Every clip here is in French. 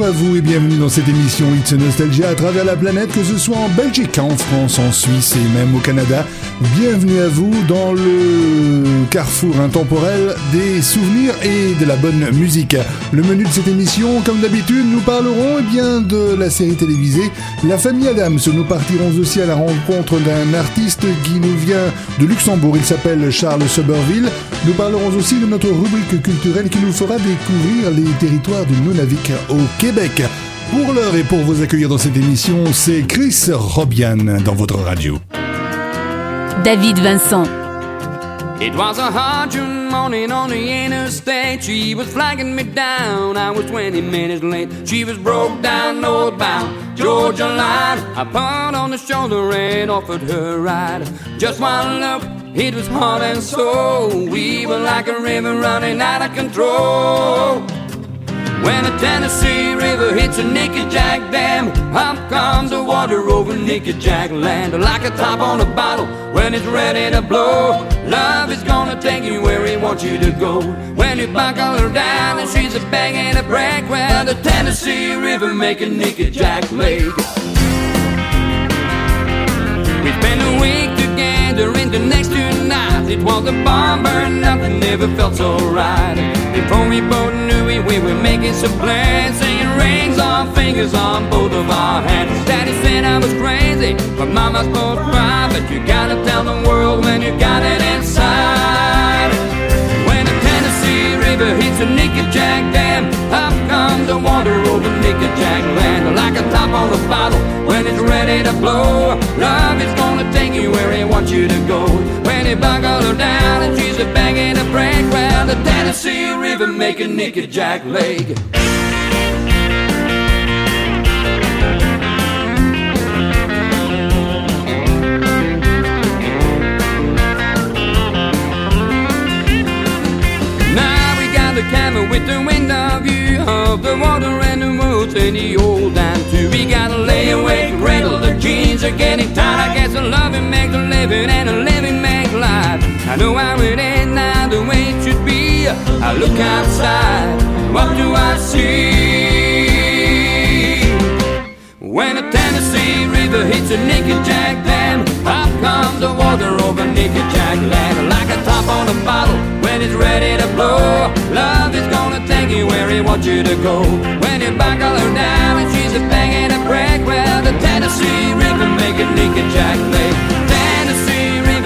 Bonjour à vous et bienvenue dans cette émission It's Nostalgia à travers la planète, que ce soit en Belgique, en France, en Suisse et même au Canada. Bienvenue à vous dans le carrefour intemporel des souvenirs et de la bonne musique. Le menu de cette émission, comme d'habitude, nous parlerons eh bien de la série télévisée La famille Adams. Nous partirons aussi à la rencontre d'un artiste qui nous vient de Luxembourg. Il s'appelle Charles Soberville. Nous parlerons aussi de notre rubrique culturelle qui nous fera découvrir les territoires du Nunavik au Québec. Pour l'heure et pour vous accueillir dans cette émission, c'est Chris Robian dans votre radio. David Vincent. It was a hard June morning on the interstate. She was flagging me down. I was 20 minutes late. She was broke down, northbound, Georgia line. I put on the shoulder and offered her a ride. Just one look, it was hot and so. We were like a river running out of control. When the Tennessee River hits a Nickajack Dam, up comes the water over Nickajack land like a top on a bottle when it's ready to blow. Love is gonna take you where it wants you to go. When you buckle her down and she's a banging a break, well, the Tennessee River make a Nickajack Lake. We spent a week together in the next two nights. It was a bomb nothing ever felt so right. Before we both we were making some plans, saying rings on fingers on both of our hands. Daddy said I was crazy, but Mama's both cry. But you gotta tell the world when you got it inside. When the Tennessee River hits a Nickajack Dam, up comes the water over Nickajack land like a top on a bottle when it's ready to blow. Love is gonna take you where it wants you to go. You buckle down and she's a banging a break, well, the Tennessee River make a Nickajack Lake. Now we got the cabin with the window view of the water and the woods and the old dime too. We got a layaway rental. The jeans are getting tight. I guess a loving makes a living and a living I know how it ain't now the way it should be. I look outside. What do I see? When the Tennessee River hits a Nickajack Dam, up comes the water over Nickajack land like a top on a bottle when it's ready to blow. Love is gonna take you where it wants you to go. When you buckle her down and she's a banging a break, well, the Tennessee River make a Nickajack Lake.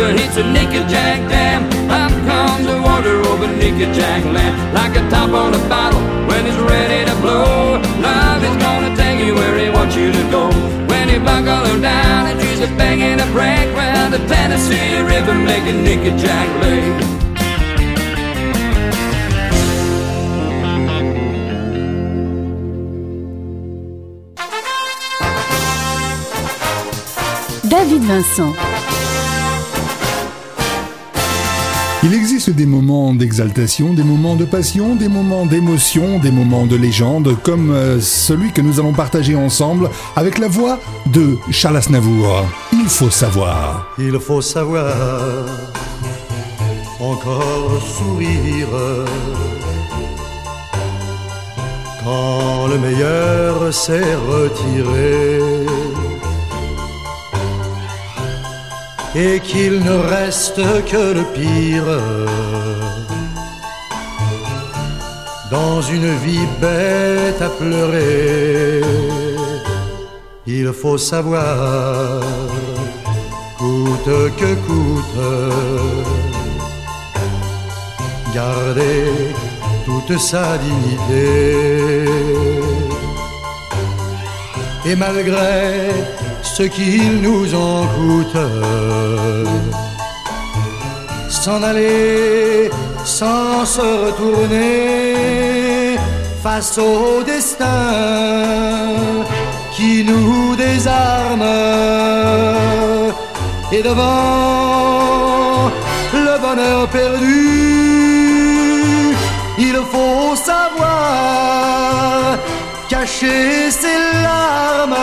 River hits a Nickajack Dam, up comes the water over Nickajack land like a top on a bottle when it's ready to blow. Love is gonna take you where it wants you to go. When you buckle her down and she's a banging a break, well, the Tennessee River make a Nickajack Lake. David Vincent. Des moments d'exaltation, des moments de passion, des moments d'émotion, des moments de légende, comme euh, celui que nous allons partager ensemble avec la voix de Charles Aznavour? Il faut savoir. Il faut savoir encore sourire quand le meilleur s'est retiré et qu'il ne reste que le pire dans une vie bête à pleurer. Il faut savoir, coûte que coûte, garder toute sa dignité. Et malgré ce qu'il nous en coûte, s'en aller sans se retourner, face au destin qui nous désarme. Et devant le bonheur perdu, il faut savoir cacher ses larmes.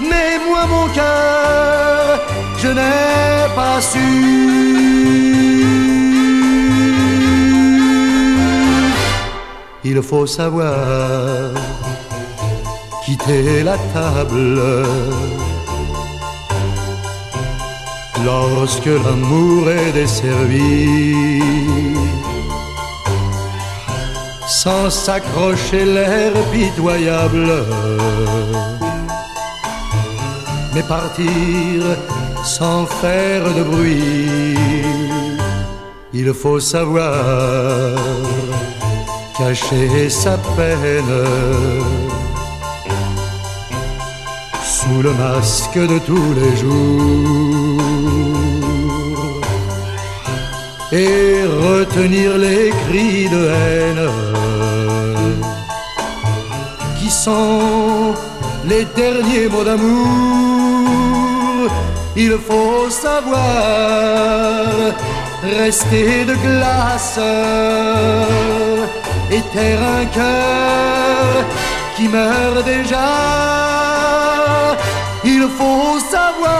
Mais moi, mon cœur, je n'ai pas su. Il faut savoir quitter la table lorsque l'amour est desservi, sans s'accrocher l'air pitoyable, mais partir sans faire de bruit. Il faut savoir cacher sa peine. Sous le masque de tous les jours. Et retenir les cris de haine sont les derniers mots d'amour. Il faut savoir rester de glace et taire un cœur qui meurt déjà. Il faut savoir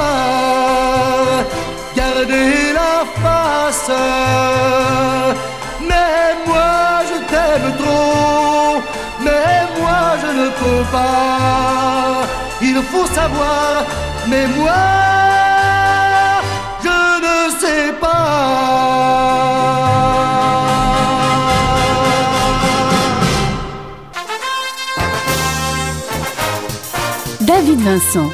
garder la face. Mais moi je t'aime trop, ne peux pas. Il faut savoir, mais moi je ne sais pas. David Vincent.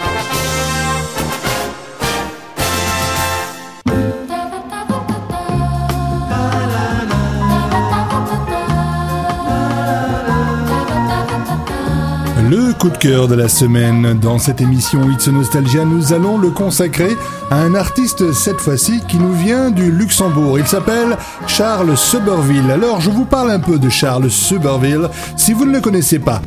Coup de cœur de la semaine. Dans cette émission It's Nostalgia, nous allons le consacrer à un artiste cette fois-ci qui nous vient du Luxembourg. Il s'appelle Charles Suberville. Alors je vous parle un peu de Charles Suberville si vous ne le connaissez pas.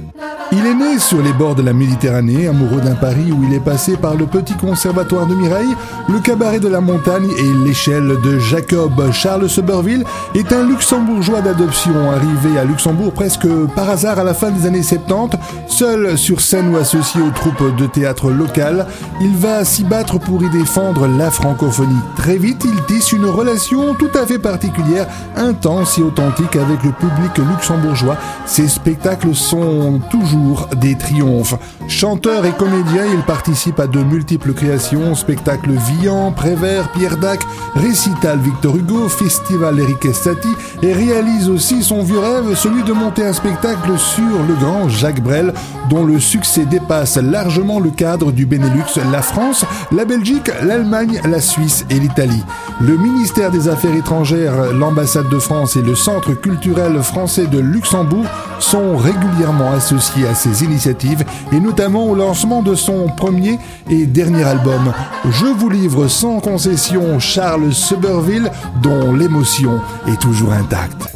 Il est né sur les bords de la Méditerranée, amoureux d'un Paris où il est passé par le petit conservatoire de Mireille, le cabaret de la montagne et l'échelle de Jacob. Charles Suberville est un luxembourgeois d'adoption, arrivé à Luxembourg presque par hasard à la fin des années 70, seul sur scène ou associé aux troupes de théâtre locales. Il va s'y battre pour y défendre la francophonie. Très vite, il tisse une relation tout à fait particulière, intense et authentique avec le public luxembourgeois. Ses spectacles sont toujours des triomphes. Chanteur et comédien, il participe à de multiples créations, spectacles Vian, Prévert, Pierre Dac, récital Victor Hugo, festival Eric Estati et réalise aussi son vieux rêve, celui de monter un spectacle sur le grand Jacques Brel, dont le succès dépasse largement le cadre du Benelux, la France, la Belgique, l'Allemagne, la Suisse et l'Italie. Le ministère des Affaires étrangères, l'ambassade de France et le Centre culturel français de Luxembourg sont régulièrement associés à ces initiatives et notamment au lancement de son premier et dernier album. Je vous livre sans concession Charles Suberville dont l'émotion est toujours intacte.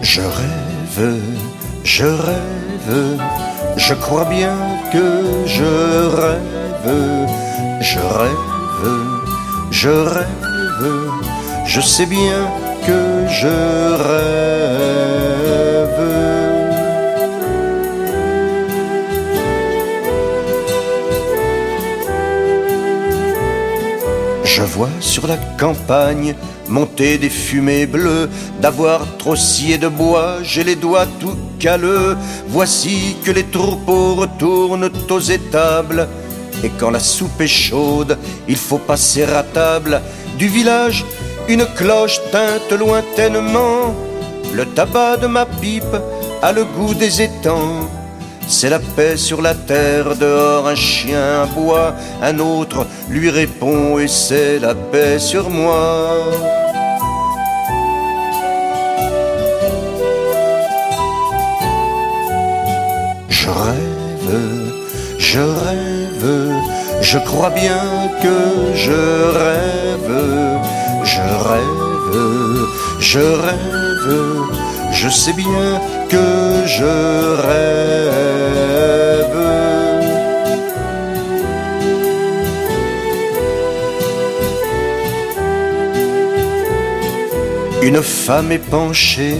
Je rêve, je rêve, je crois bien que je rêve, je rêve, je rêve, je sais bien que je rêve. Je vois sur la campagne monter des fumées bleues, d'avoir trop scié de bois, j'ai les doigts tout calleux. Voici que les troupeaux retournent aux étables, et quand la soupe est chaude, il faut passer à table. Du village, une cloche teinte lointainement, le tabac de ma pipe a le goût des étangs. C'est la paix sur la terre, dehors un chien aboie, un autre lui répond et c'est la paix sur moi. Je rêve, je rêve, Je crois bien que je rêve, je rêve, je rêve, je sais bien que je rêve. Une femme est penchée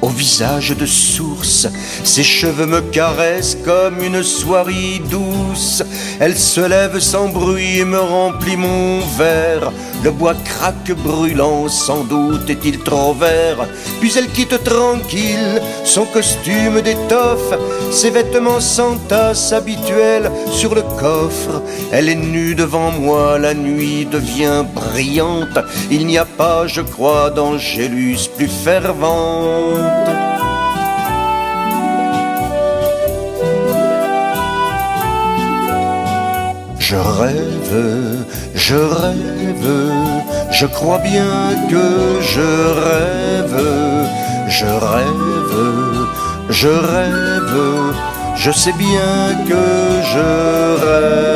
au visage de source. Ses cheveux me caressent comme une soirée douce. Elle se lève sans bruit et me remplit mon verre. Le bois craque brûlant, sans doute est-il trop vert. Puis elle quitte tranquille son costume d'étoffe, ses vêtements sans tasse habituels sur le coffre. Elle est nue devant moi, la nuit devient brillante. Il n'y a pas, je crois, d'angélus plus fervente. Je rêve, je rêve, je crois bien que je rêve, je rêve, je rêve, je sais bien que je rêve.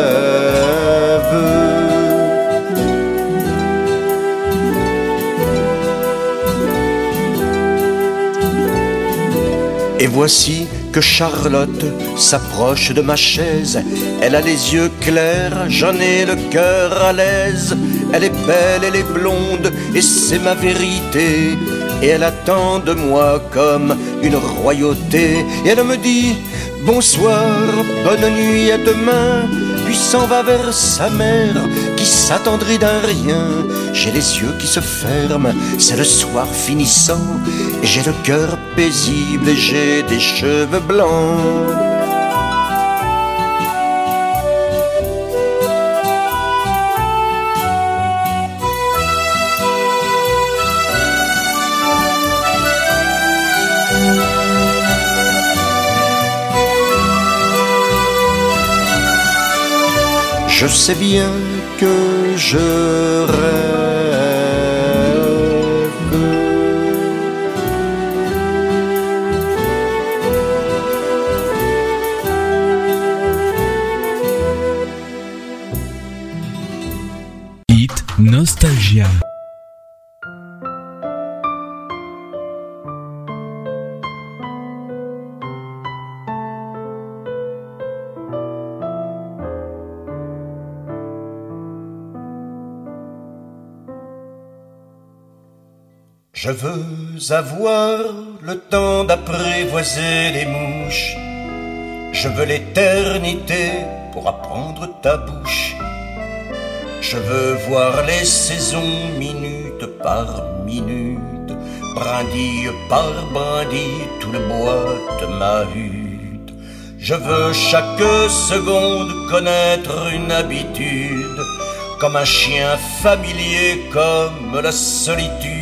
Et voici que Charlotte s'approche de ma chaise. Elle a les yeux clairs, j'en ai le cœur à l'aise. Elle est belle, elle est blonde, et c'est ma vérité. Et elle attend de moi comme une royauté. Et elle me dit bonsoir, bonne nuit, à demain. Puis s'en va vers sa mère qui s'attendrit d'un rien. J'ai les yeux qui se ferment, c'est le soir finissant. J'ai le cœur paisible et j'ai des cheveux blancs. Je sais bien que je Je veux avoir le temps d'apprivoiser les mouches. Je veux l'éternité pour apprendre ta bouche. Je veux voir les saisons minute par minute, brindille par brindille, tout le bois de ma hutte. Je veux chaque seconde connaître une habitude, comme un chien familier, comme la solitude.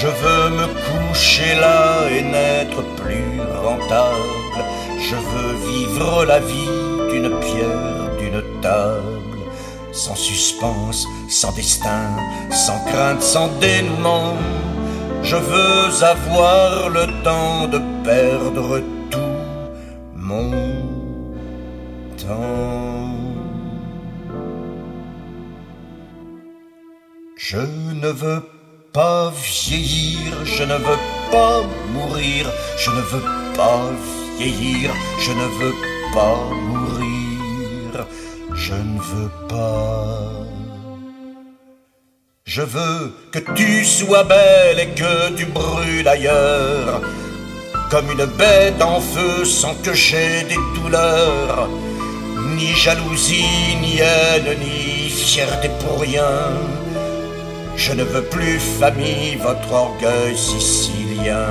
Je veux me coucher là et n'être plus rentable. Je veux vivre la vie d'une pierre, d'une table, sans suspense, sans destin, sans crainte, sans dénouement. Je veux avoir le temps de perdre tout mon temps. Je ne veux pas vieillir, je ne veux pas mourir, je ne veux pas vieillir, je ne veux pas mourir, je ne veux pas. Je veux que tu sois belle et que tu brûles ailleurs, comme une bête en feu sans que j'ai des douleurs, ni jalousie, ni haine, ni fierté pour rien. Je ne veux plus famille, votre orgueil sicilien.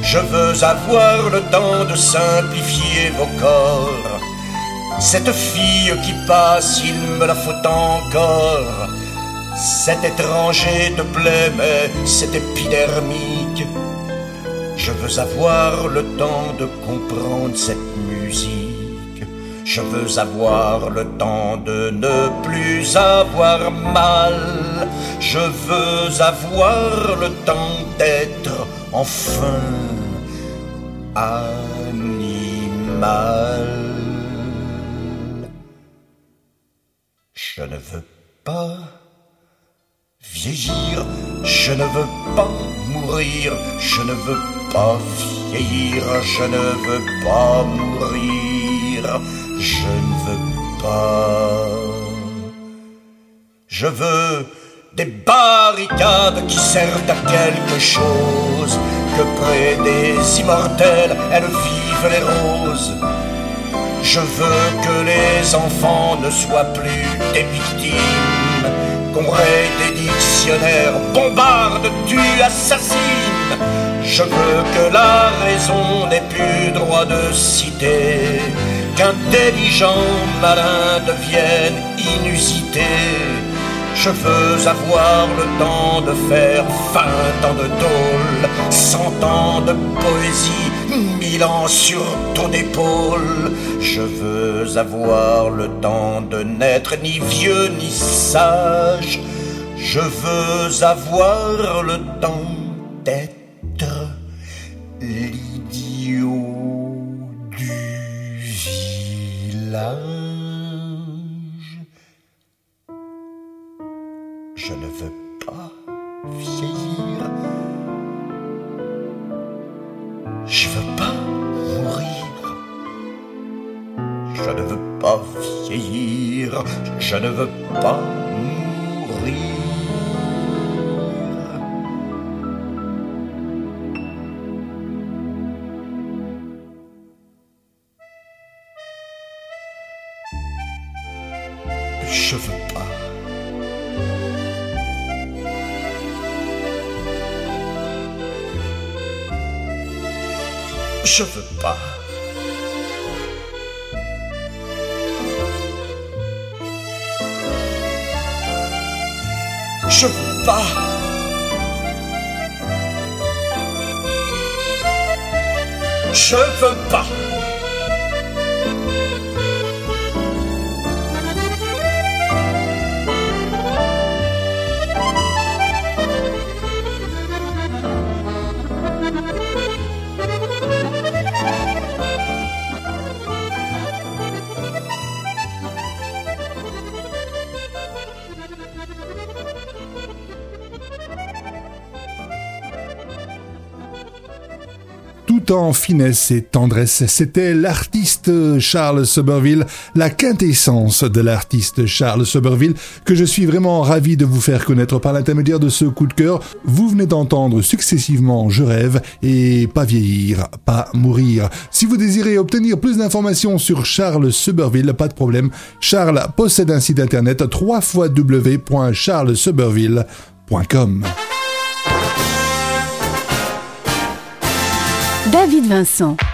Je veux avoir le temps de simplifier vos corps. Cette fille qui passe, il me la faut encore. Cet étranger te plaît, mais c'est épidermique. Je veux avoir le temps de comprendre cette musique. Je veux avoir le temps de ne plus avoir mal. Je veux avoir le temps d'être enfin animal. Je ne veux pas vieillir, je ne veux pas mourir, je ne veux pas vieillir, je ne veux pas mourir, je ne veux pas. Je veux des barricades qui servent à quelque chose, que près des immortels elles vivent les roses. Je veux que les enfants ne soient plus des victimes, qu'on raye des dictionnaires, bombarde, tue, assassine. Je veux que la raison n'ait plus droit de citer, qu'intelligent malin devienne inusité. Je veux avoir le temps de faire vingt ans de tôle, cent ans de poésie, mille ans sur ton épaule. Je veux avoir le temps de n'être ni vieux ni sage. Je veux avoir le temps d'être l'idiot Je ne veux pas vieillir. Je veux pas mourir. Je ne veux pas vieillir. Je ne veux pas finesse et tendresse. C'était l'artiste Charles Soberville, la quintessence de l'artiste Charles Soberville, que je suis vraiment ravi de vous faire connaître par l'intermédiaire de ce coup de cœur. Vous venez d'entendre successivement Je rêve et Pas vieillir, pas mourir. Si vous désirez obtenir plus d'informations sur Charles Soberville, pas de problème. Charles possède un site internet www.charlessoberville.com. David Vincent.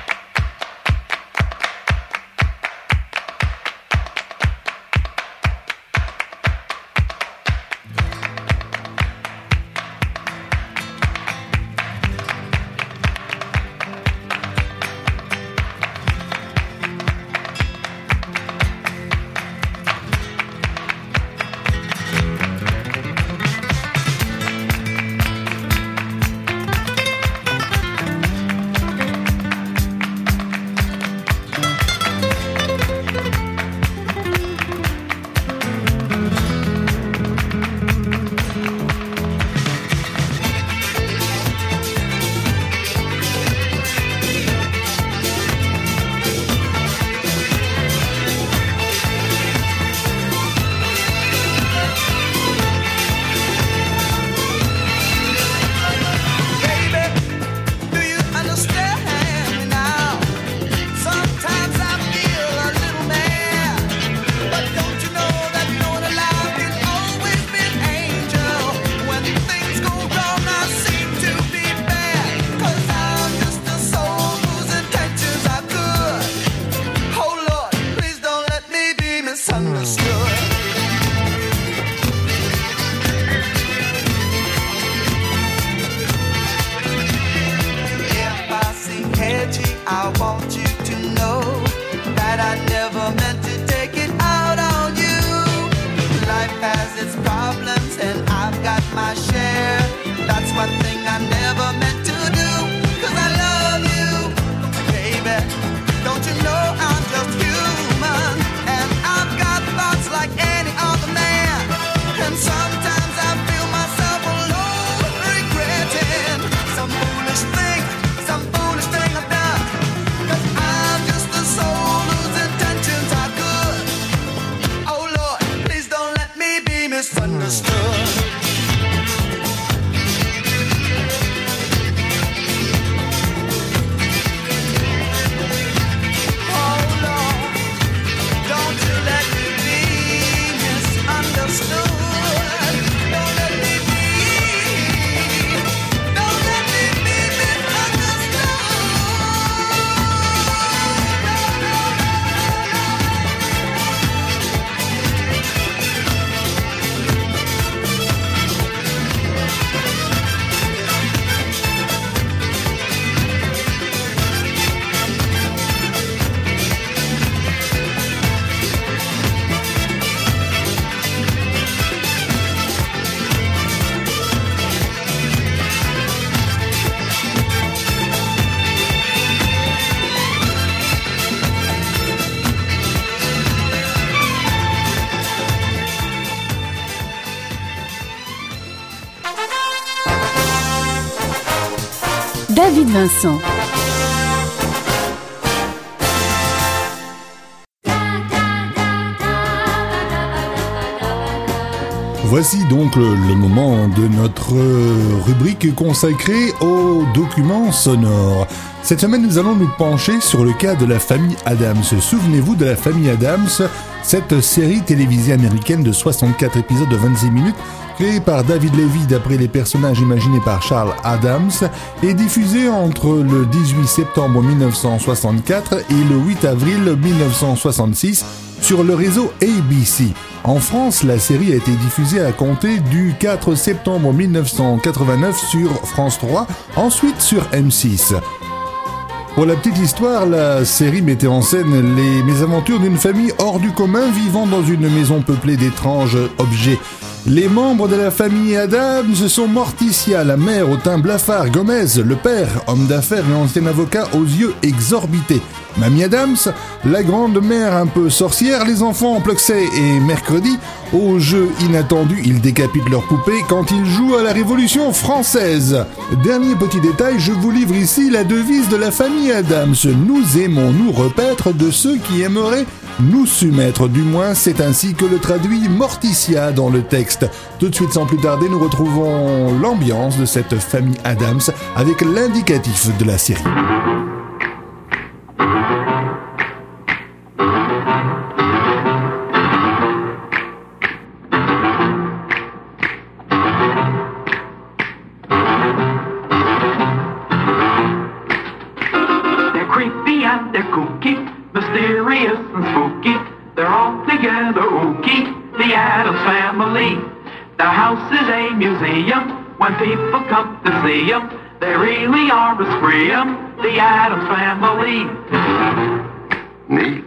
Don't you know I'm just Voici donc le, le moment de notre euh, rubrique consacrée aux documents sonores. Cette semaine, nous allons nous pencher sur le cas de la famille Adams. Souvenez-vous de la famille Adams, cette série télévisée américaine de 64 épisodes de 26 minutes, créée par David Levy d'après les personnages imaginés par Charles Adams, et diffusée entre le 18 septembre 1964 et le 8 avril 1966 sur le réseau ABC. En France, la série a été diffusée à compter du 4 septembre 1989 sur France 3, ensuite sur M6. Pour la petite histoire, la série mettait en scène les mésaventures d'une famille hors du commun vivant dans une maison peuplée d'étranges objets. Les membres de la famille Adams sont Morticia, la mère au teint blafard, Gomez, le père, homme d'affaires et ancien avocat aux yeux exorbités. Mamie Adams, la grande mère un peu sorcière, les enfants Pluxet et Mercredi, au jeu inattendu, ils décapitent leurs poupées quand ils jouent à la Révolution française. Dernier petit détail, je vous livre ici la devise de la famille Adams. Nous aimons nous repaître de ceux qui aimeraient nous soumettre. Du moins, c'est ainsi que le traduit Morticia dans le texte. Tout de suite, sans plus tarder, nous retrouvons l'ambiance de cette famille Adams avec l'indicatif de la série. A museum when people come to see them. They really are a scream, the Addams family. Neat.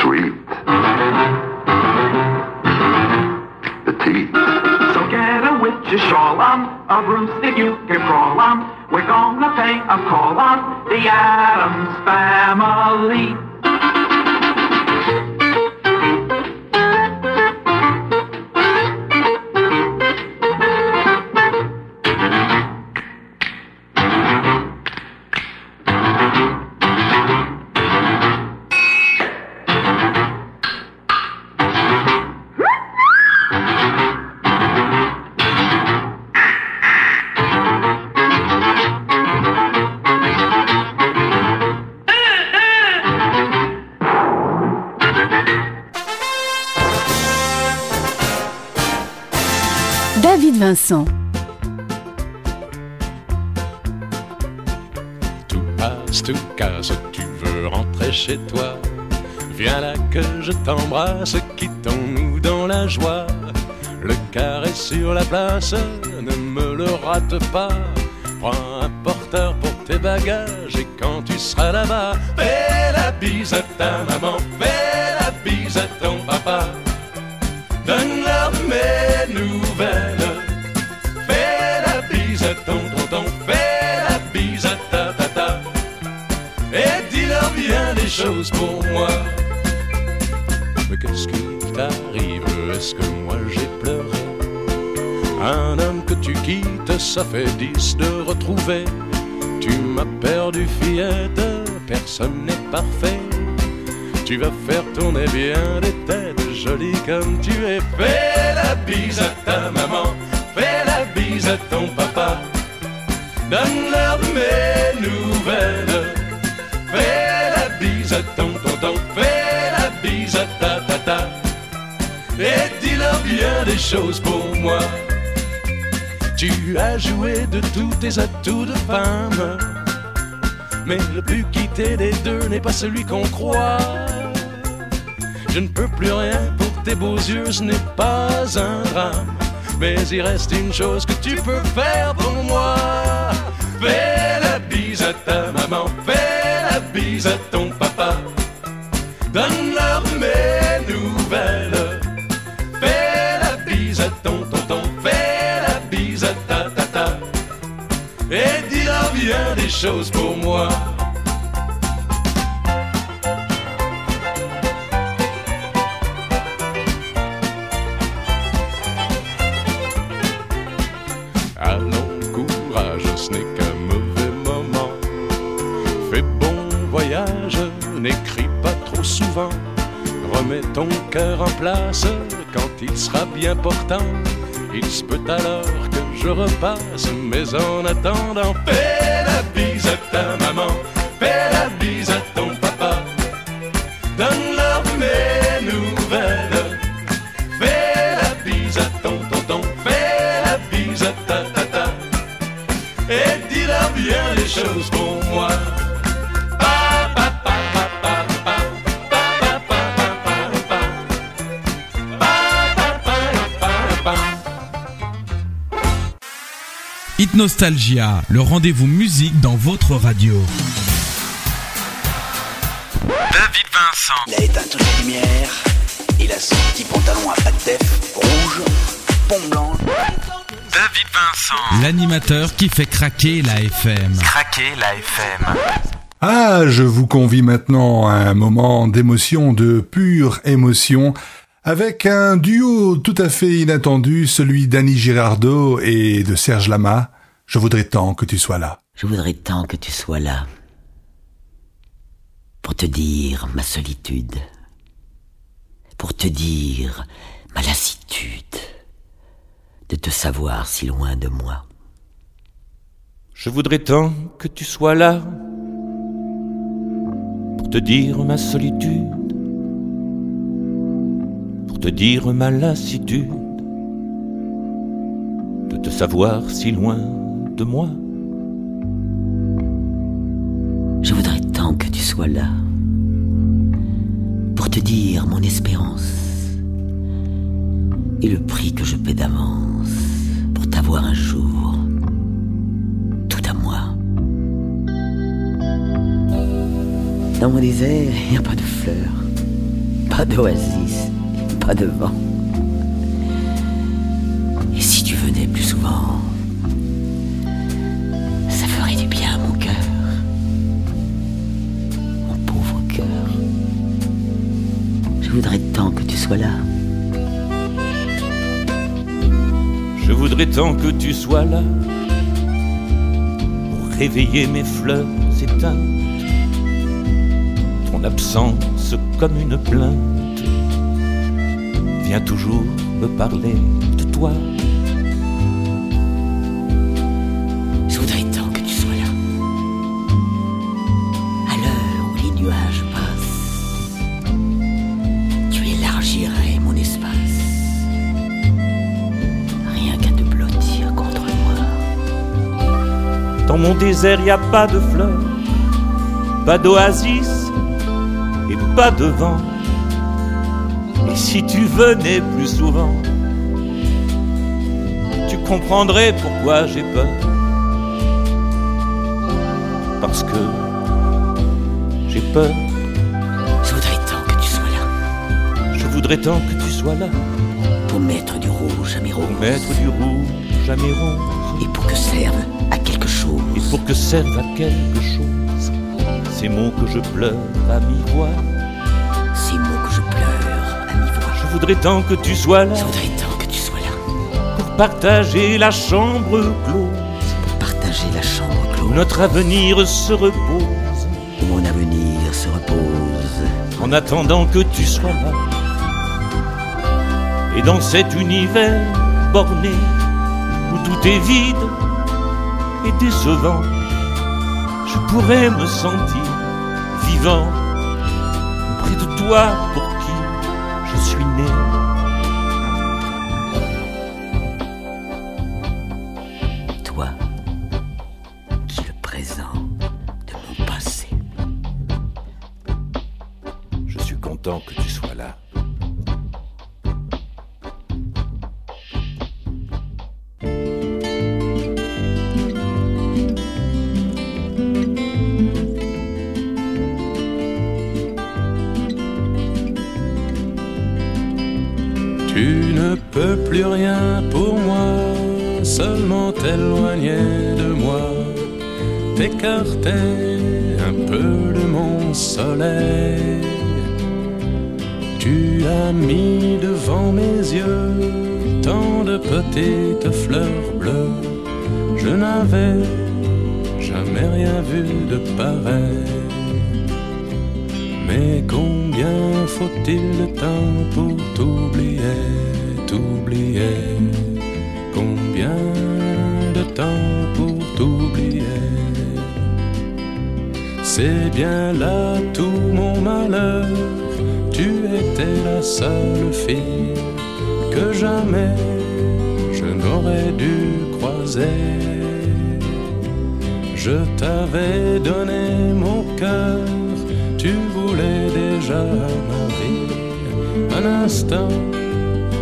Sweet. Petite. So get a witch's shawl on, a broomstick you can crawl on. We're gonna pay a call on the Adams family. Viens là que je t'embrasse, quittons-nous dans la joie. Le carré sur la place, ne me le rate pas. Prends un porteur pour tes bagages et quand tu seras là-bas, fais la bise à ta maman, Est-ce que moi j'ai pleuré Un homme que tu quittes, ça fait dix de retrouver. Tu m'as perdu fillette, personne n'est parfait. Tu vas faire tourner bien des têtes jolies comme tu es. Fais la bise à ta maman, fais la bise à ton papa. Donne-leur mes nouvelles. Fais la bise à ton tonton, fais la bise à ta tata. Et dis-leur bien des choses pour moi. Tu as joué de tous tes atouts de femme. Mais le plus quitté des deux n'est pas celui qu'on croit. Je ne peux plus rien pour tes beaux yeux, ce n'est pas un drame. Mais il reste une chose que tu peux faire pour moi. Fais la bise à ta maman, fais la bise à ton papa. Donne-leur mes nouvelles. bien des choses pour moi. Allons, courage, ce n'est qu'un mauvais moment. Fais bon voyage, n'écris pas trop souvent. Remets ton cœur en place quand il sera bien portant. Il se peut alors que je repasse, mais en attendant, paix ta maman, fais la bise à ton papa. Donne-leur mes nouvelles, fais la bise à ton tonton, fais la bise à ta tata. Et dis-leur bien les choses pour moi. Nostalgia, le rendez-vous musique dans votre radio. David Vincent. Il a éteint toutes les lumières. Il a son petit pantalon à pattes def, rouge, pompe blanche. David Vincent. L'animateur qui fait craquer la FM. Craquer la FM. Ah, je vous convie maintenant à un moment d'émotion, de pure émotion, avec un duo tout à fait inattendu, celui d'Annie Girardot et de Serge Lama. Je voudrais tant que tu sois là. Je voudrais tant que tu sois là pour te dire ma solitude, pour te dire ma lassitude de te savoir si loin de moi. Je voudrais tant que tu sois là pour te dire ma solitude, pour te dire ma lassitude de te savoir si loin de moi. Je voudrais tant que tu sois là pour te dire mon espérance et le prix que je paie d'avance pour t'avoir un jour tout à moi. Dans mon désert, il n'y a pas de fleurs, pas d'oasis, pas de vent. Et si tu venais plus souvent, voudrais tant que tu sois là. Je voudrais tant que tu sois là pour réveiller mes fleurs éteintes. Ton absence comme une plainte vient toujours me parler de toi. Mon désert, y a pas de fleurs, pas d'oasis et pas de vent. Et si tu venais plus souvent, tu comprendrais pourquoi j'ai peur. Parce que j'ai peur. Je voudrais tant que tu sois là. Je voudrais tant que tu sois là Pour mettre du rouge à mes roses. pour mettre du rouge à mes roses. Et pour que serve pour que serve à quelque chose ces mots que je pleure à mi-voix. Ces mots que je pleure à mi-voix. Je voudrais tant que tu sois là Je voudrais tant que tu sois là. pour partager la chambre close Pour partager la chambre où close. notre avenir se repose. Où mon avenir se repose. En attendant que tu sois là. Et dans cet univers borné où tout est vide décevant, je pourrais me sentir vivant près de toi pour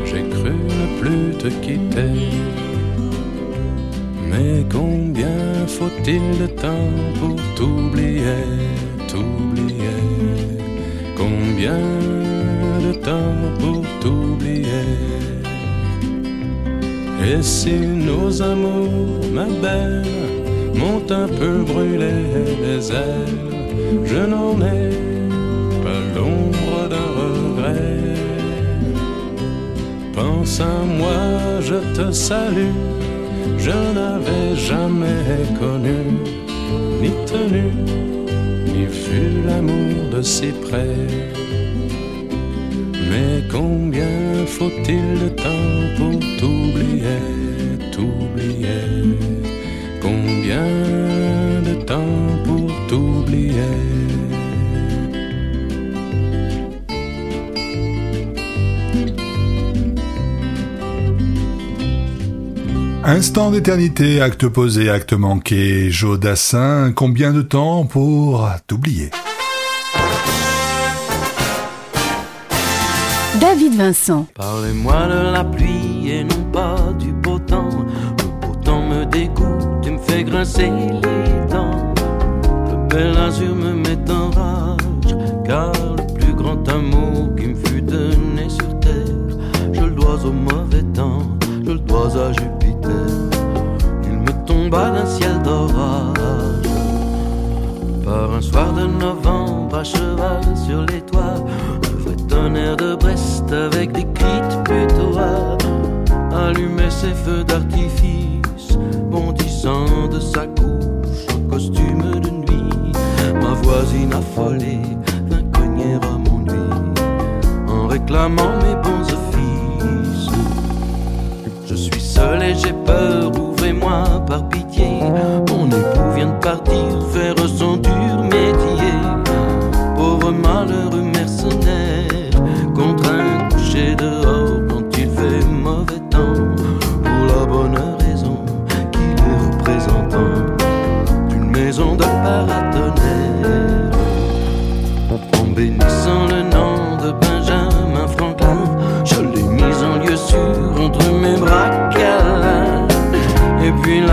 J'ai cru ne plus te quitter. Mais combien faut-il de temps pour t'oublier, t'oublier? Combien de temps pour t'oublier? Et si nos amours, ma belle, m'ont un peu brûlé les ailes, je n'en ai pas l'ombre À moi, je te salue, je n'avais jamais connu, ni tenu, ni vu l'amour de si près. Mais combien faut-il de temps pour t'oublier, t'oublier? Combien de temps pour t'oublier? Instant d'éternité, acte posé, acte manqué, Joe Dassin, combien de temps pour t'oublier? David Vincent. Parlez-moi de la pluie et non pas du beau temps. Le beau temps me dégoûte et me fait grincer les dents. Le bel azur me met en rage, car le plus grand amour qui me fut donné sur terre, je le dois au mauvais temps, je le dois à Jupiter. D'un ciel d'orage. Par un soir de novembre, à cheval sur les toits, le vrai tonnerre de Brest avec des cris de putois allumait ses feux d'artifice, bondissant de sa couche en costume de nuit. Ma voisine affolée vint cogner à mon lit en réclamant mes bons offices. Je suis seul et j'ai peur, ouvrez-moi par pitié. Mon époux vient de partir faire son dur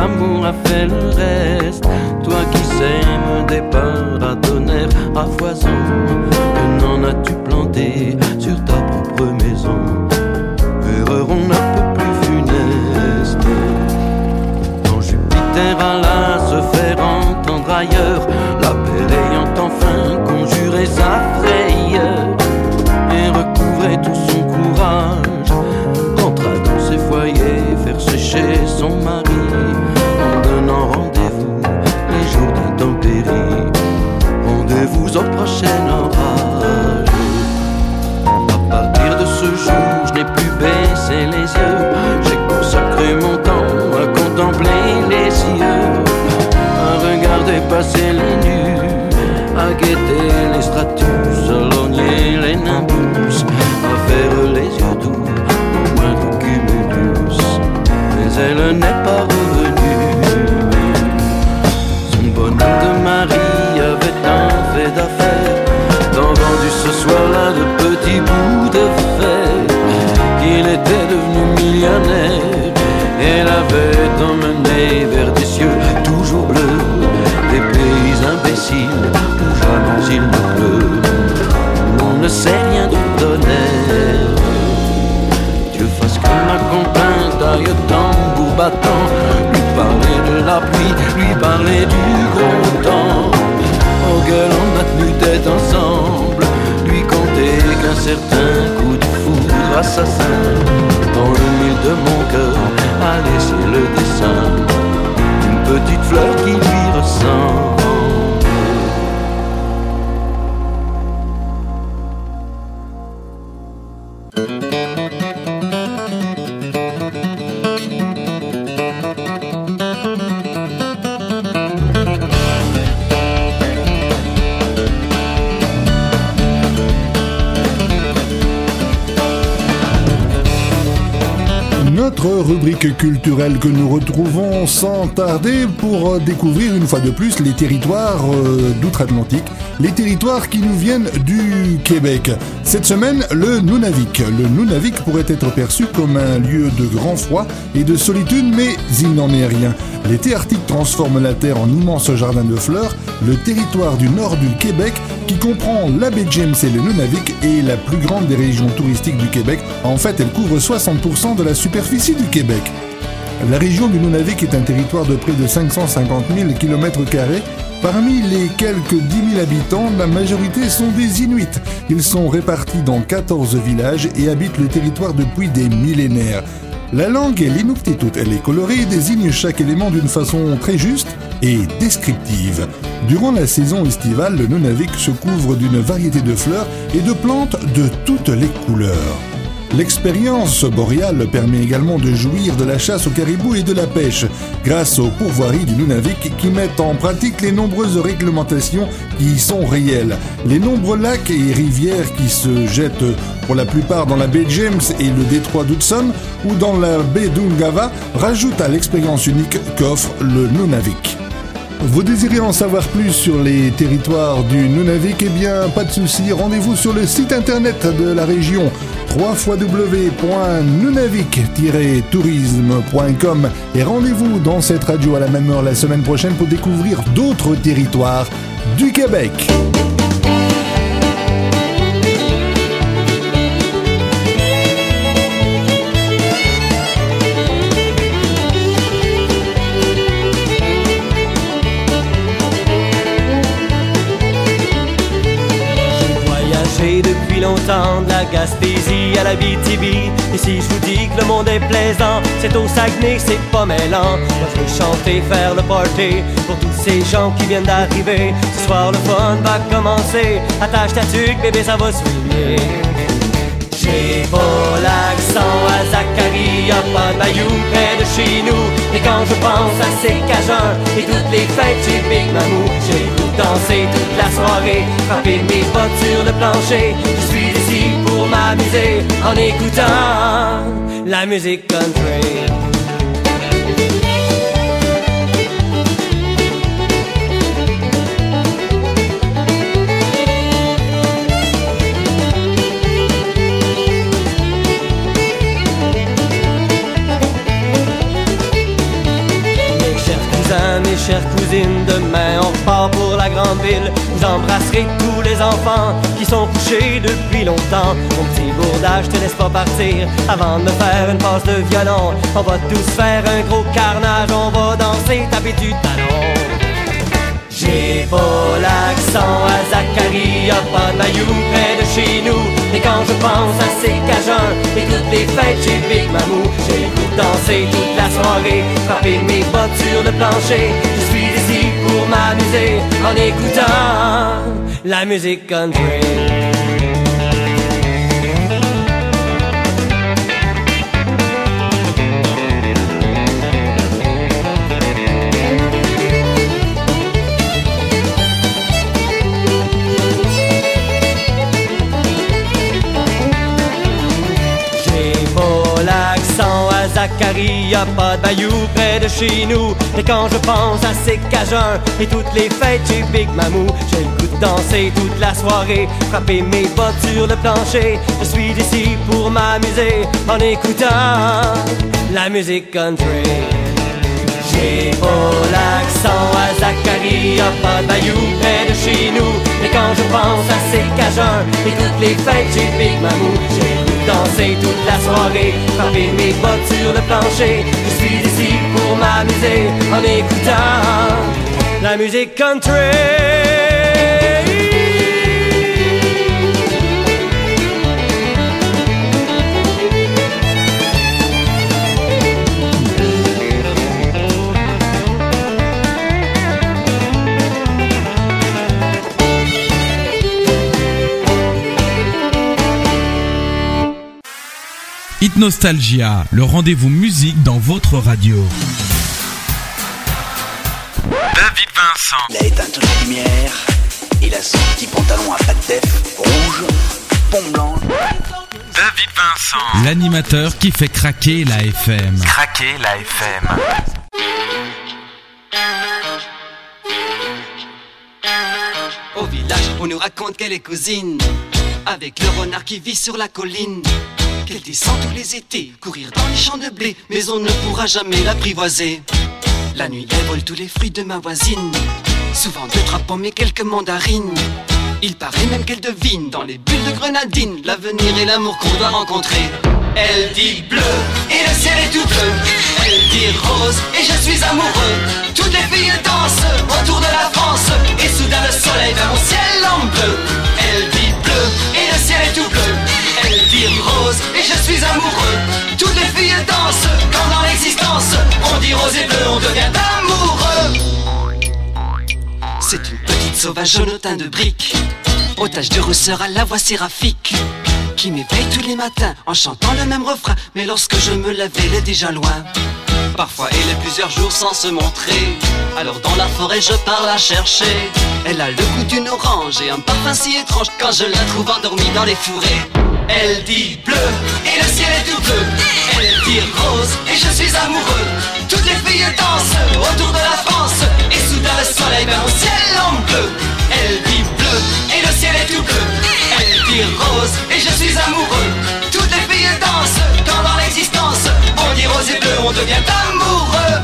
l'amour a fait le reste. Toi qui sèmes des paratonnerres à foison, à regarder passer les nues, à guetter les stratus, à lorgner les nimbus, à faire les yeux doux au moindre cumulus. Mais elle n'est pas revenue. Son bonhomme de mari avait un fait d'affaires, tant vendu ce soir-là de petits bouts de fer, qu'il était devenu millionnaire. Elle avait emmené vers des cieux toujours bleus, des pays imbéciles où jamais il ne que nous retrouvons sans tarder pour découvrir une fois de plus les territoires euh, d'outre-Atlantique, les territoires qui nous viennent du Québec. Cette semaine, le Nunavik. Le Nunavik pourrait être perçu comme un lieu de grand froid et de solitude, mais il n'en est rien. L'été arctique transforme la Terre en immense jardin de fleurs. Le territoire du nord du Québec, qui comprend la baie James et le Nunavik, est la plus grande des régions touristiques du Québec. En fait, elle couvre 60% de la superficie du Québec. La région du Nunavik est un territoire de près de 550 000 km. Parmi les quelques 10 000 habitants, la majorité sont des Inuits. Ils sont répartis dans 14 villages et habitent le territoire depuis des millénaires. La langue est l'inuktitut, elle est colorée et désigne chaque élément d'une façon très juste et descriptive. Durant la saison estivale, le Nunavik se couvre d'une variété de fleurs et de plantes de toutes les couleurs. L'expérience boréale permet également de jouir de la chasse au caribou et de la pêche, grâce aux pourvoiries du Nunavik qui mettent en pratique les nombreuses réglementations qui y sont réelles. Les nombreux lacs et rivières qui se jettent pour la plupart dans la baie James et le détroit d'Hudson ou dans la baie d'Ungava rajoutent à l'expérience unique qu'offre le Nunavik. Vous désirez en savoir plus sur les territoires du Nunavik? Eh bien, pas de souci, rendez-vous sur le site internet de la région www.nunavik-tourisme.com et rendez-vous dans cette radio à la même heure la semaine prochaine pour découvrir d'autres territoires du Québec. Depuis longtemps de la à la BTB Et si je vous dis que le monde est plaisant C'est au Saguenay, c'est pas mêlant. Moi je vais chanter, faire le party Pour tous ces gens qui viennent d'arriver. Ce soir le fun va commencer. Attache ta tuque, bébé ça va swinguer. J'ai pas l'accent à Zachary, y'a pas de bayou près de chez nous. Et quand je pense à ces cajuns et toutes les fêtes chez Big Mamou J'écoute danser toute la soirée, frapper mes bottes sur le plancher en écoutant la musique country. Mes chères cousines, repart pour la grande ville. Vous embrasserez tous les enfants qui sont couchés depuis longtemps. Mon petit bourdage, te laisse pas partir avant de me faire une passe de violon. On va tous faire un gros carnage, on va danser, taper du talon. J'ai pas l'accent à Zachary, y'a pas de maillot près de chez nous. Et quand je pense à ces cajuns et toutes les fêtes chez Big Mamou, j'écoute danser toute la soirée, frapper mes bottes sur le plancher. M'amuser en écoutant la musique country. Zachary, y'a pas de bayou près de chez nous. Et quand je pense à ces cajuns et toutes les fêtes chez Big Mamou, j'ai le goût de danser toute la soirée, frapper mes bottes sur le plancher. Je suis ici pour m'amuser en écoutant la musique country. J'ai pas l'accent à Zachary, y'a pas de bayou près de chez nous. Et quand je pense à ces cajuns et toutes les fêtes chez Big Mamou, j'ai danser toute la soirée, frapper mes bottes sur le plancher. Je suis ici pour m'amuser en écoutant la musique country. Nostalgia, le rendez-vous musique dans votre radio. David Vincent. Il a éteint toutes les lumières. Il a son petit pantalon à def rouge, pont blanc. David Vincent. L'animateur qui fait craquer la FM. Craquer la FM. Au village, on nous raconte qu'elle est cousine avec le renard qui vit sur la colline. Qu'elle descend tous les étés, courir dans les champs de blé, mais on ne pourra jamais l'apprivoiser. La nuit, elle vole tous les fruits de ma voisine, souvent deux, trois pommes quelques mandarines. Il paraît même qu'elle devine dans les bulles de grenadine l'avenir et l'amour qu'on doit rencontrer. Elle dit bleu et le ciel est tout bleu. Elle dit rose et je suis amoureux. Toutes les filles dansent autour de la France et soudain le soleil vers mon ciel en bleu. Elle dit bleu et le ciel est tout bleu. Rose et je suis amoureux. Toutes les filles dansent quand dans l'existence on dit rose et bleu, on devient amoureux. C'est une petite sauvage au teint de briques, otage de rousseur à la voix séraphique qui m'éveille tous les matins en chantant le même refrain. Mais lorsque je me lève, elle est déjà loin. Parfois, elle est plusieurs jours sans se montrer. Alors, dans la forêt, je pars la chercher. Elle a le goût d'une orange et un parfum si étrange quand je la trouve endormie dans les fourrés. Elle dit bleu et le ciel est tout bleu. Elle dit rose et je suis amoureux. Toutes les filles dansent autour de la France et soudain le soleil vers mon ciel en bleu. Elle dit bleu et le ciel est tout bleu. Elle dit rose et je suis amoureux. Toutes les filles dansent quand dans l'existence on dit rose et bleu, on devient amoureux.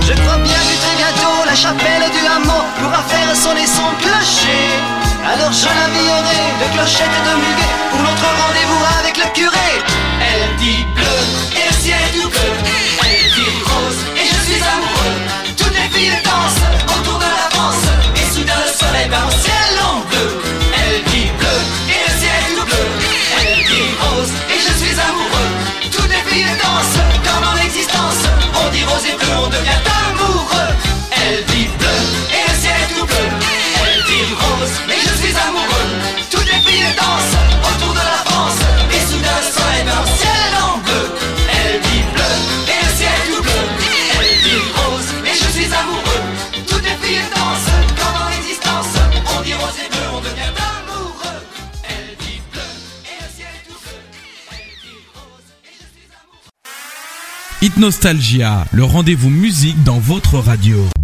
Je crois bien que très bientôt la chapelle du hameau pourra faire sonner son clocher. Alors je l'habillerai de clochettes et de muguet pour notre rendez-vous avec le curé. Elle dit bleu et le ciel est bleu. Elle dit rose et je suis amoureux. Toutes les filles dansent Nostalgia, le rendez-vous musique dans votre radio.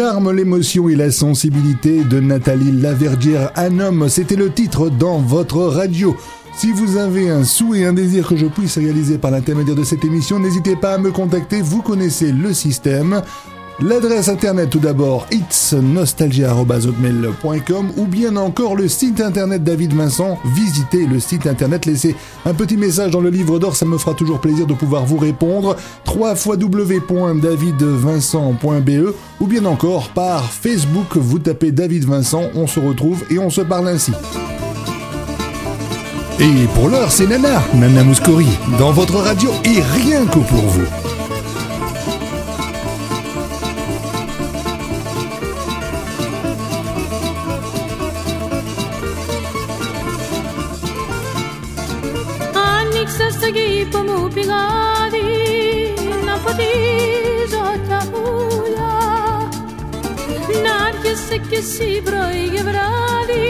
Charme, l'émotion et la sensibilité de Nathalie Laverdière, un homme, c'était le titre dans votre radio. Si vous avez un souhait, un désir que je puisse réaliser par l'intermédiaire de cette émission, n'hésitez pas à me contacter, vous connaissez le système. L'adresse internet tout d'abord itsnostalgia.com ou bien encore le site internet David Vincent. Visitez le site internet, laissez un petit message dans le livre d'or, ça me fera toujours plaisir de pouvoir vous répondre. www.davidvincent.be ou bien encore par Facebook, vous tapez David Vincent, on se retrouve et on se parle ainsi. Et pour l'heure, c'est Nana, Nana Mouskouri, dans votre radio et rien que pour vous. γη που μου πηγάδι να ποτίζω τα πουλιά να έρχεσαι κι εσύ πρωί και βράδυ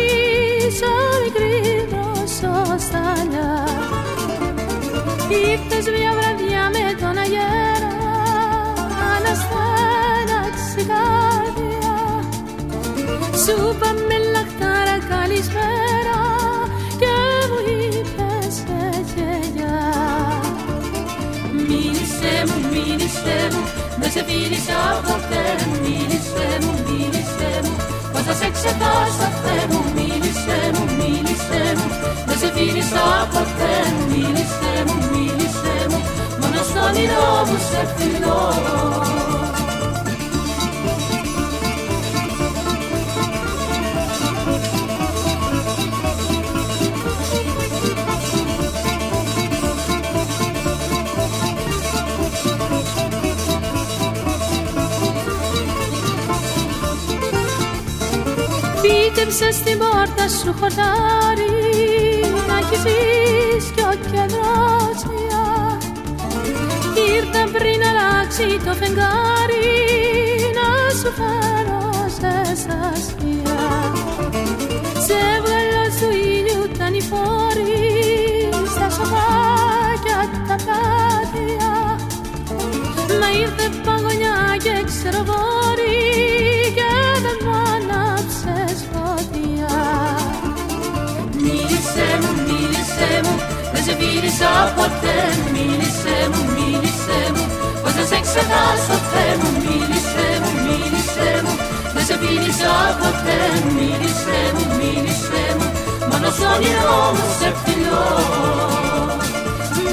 σαν μικρή δροσοσταλιά Ήρθες μια βραδιά με τον αγέρα να στάλαξει καρδιά. Σου πάμε λαχτάρα καλησπέρα Δεν σε φίλησα ποτέ μου, μίλησε μου, μίλησε μου. Πόσα σε ξεχάσα Θεέ μου, μίλησε μου, μίλησε μου. Με σε φίλησα ποτέ μου, μίλησε μου, μίλησε μου. Μόνο στο όνειρό μου σε φιλώ. Φύτεψε στην πόρτα σου χορτάρι Να κοιτείς κι όποια δρόσια Ήρθα πριν αλλάξει το φεγγάρι Να σου φέρω ζεστασία Σε βγαλώ του ήλιου τα νηφόρη Στα σοφάκια ποτέ Μίλησέ μου, μίλησέ μου. Πως θα σε ξεχάσω Θεέ μου Μίλησέ μου, μίλησέ μου. Δεν σε φίλησα ποτέ Μίλησέ μου, μίλησέ μου. Μόνος στο όνειρός μου σε φιλώ.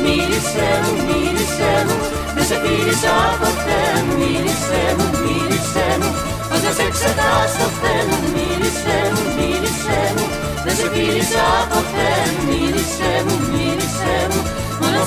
Μίλησέ μου, μίλησέ μου. Δεν σε φίλησα ποτέ Μίλησέ μου, μίλησέ μου. Πως θα σε ξεχάσω Θεέ μου Μίλησέ μου, μίλησέ μου. Δεν σε φίλησα ποτέ Μόνο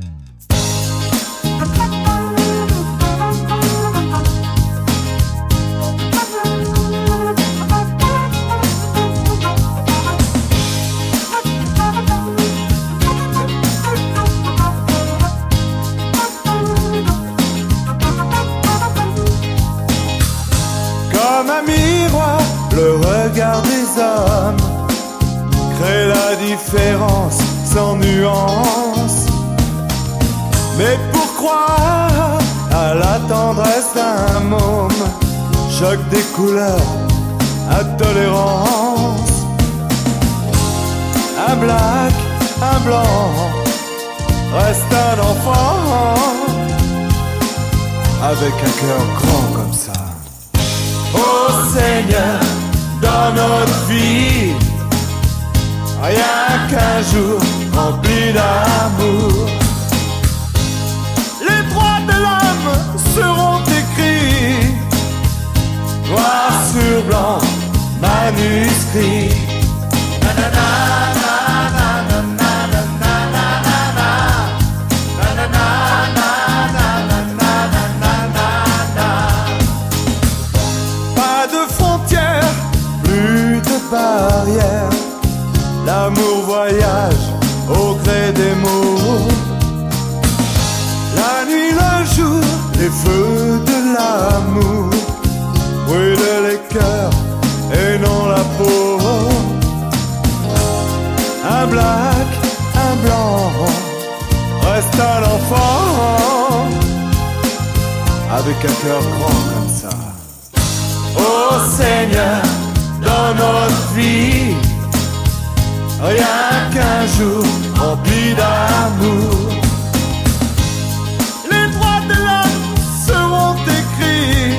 sans nuance. Mais pour croire à la tendresse d'un môme, choc des couleurs, intolérance. Un black, un blanc, reste un enfant avec un cœur grand comme ça. Oh Seigneur, dans notre vie, rien jour rempli d'amour. Les droits de l'homme seront écrits, noir sur blanc, manuscrit. Avec un cœur grand comme ça. Oh Seigneur, dans notre vie, rien qu'un jour rempli d'amour. Les droits de l'homme seront écrits,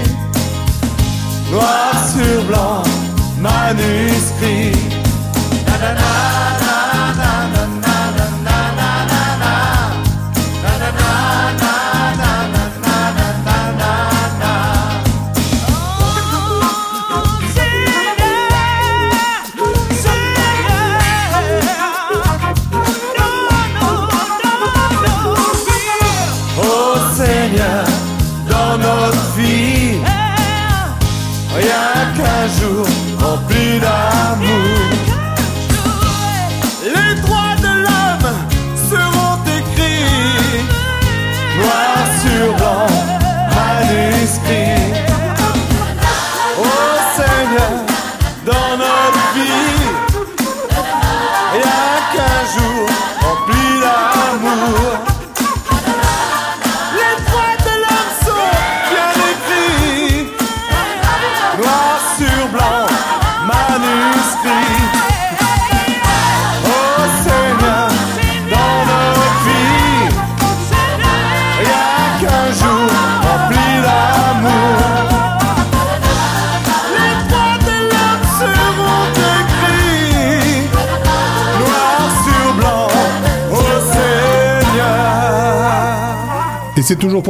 noir sur blanc, manuscrit.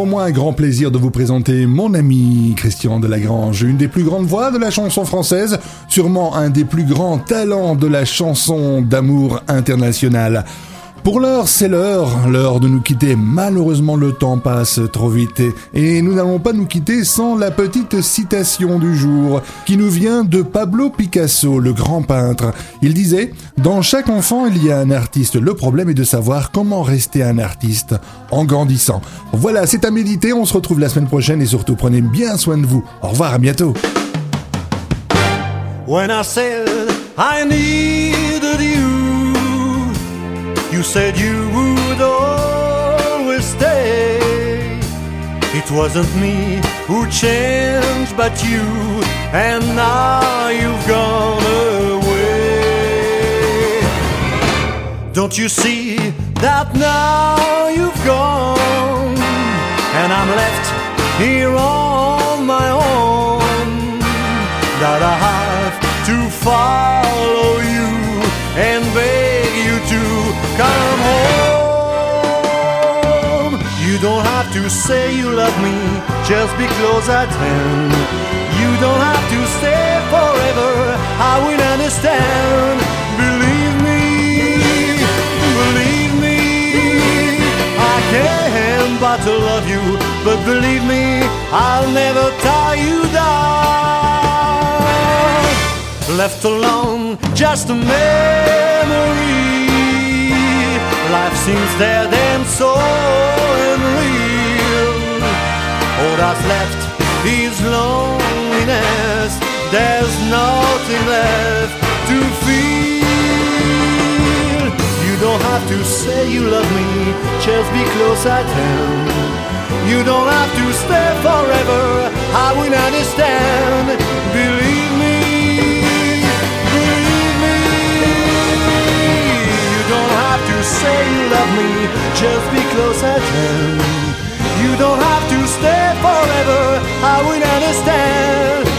Pour moi un grand plaisir de vous présenter mon ami Christian Delagrange, une des plus grandes voix de la chanson française, sûrement un des plus grands talents de la chanson d'amour internationale. Pour l'heure, c'est l'heure, l'heure de nous quitter. Malheureusement, le temps passe trop vite et nous n'allons pas nous quitter sans la petite citation du jour qui nous vient de Pablo Picasso, le grand peintre. Il disait Dans chaque enfant, il y a un artiste. Le problème est de savoir comment rester un artiste en grandissant. Voilà, c'est à méditer. On se retrouve la semaine prochaine et surtout prenez bien soin de vous. Au revoir, à bientôt. You said you would always stay. It wasn't me who changed, but you, and now you've gone away. Don't you see that now you've gone, and I'm left here on my own? That I have to follow you and come home. You don't have to say you love me, just be close at hand. You don't have to stay forever, I will understand. Believe me, believe me, I can't but to love you, but believe me, I'll never tie you down. Left alone, just a memory. Life seems dead and so unreal. All that's left is loneliness. There's nothing left to feel. You don't have to say you love me, just be close at hand. You don't have to stay forever, I will understand. Believe say you love me, just be close at hand. You don't have to stay forever, I will understand.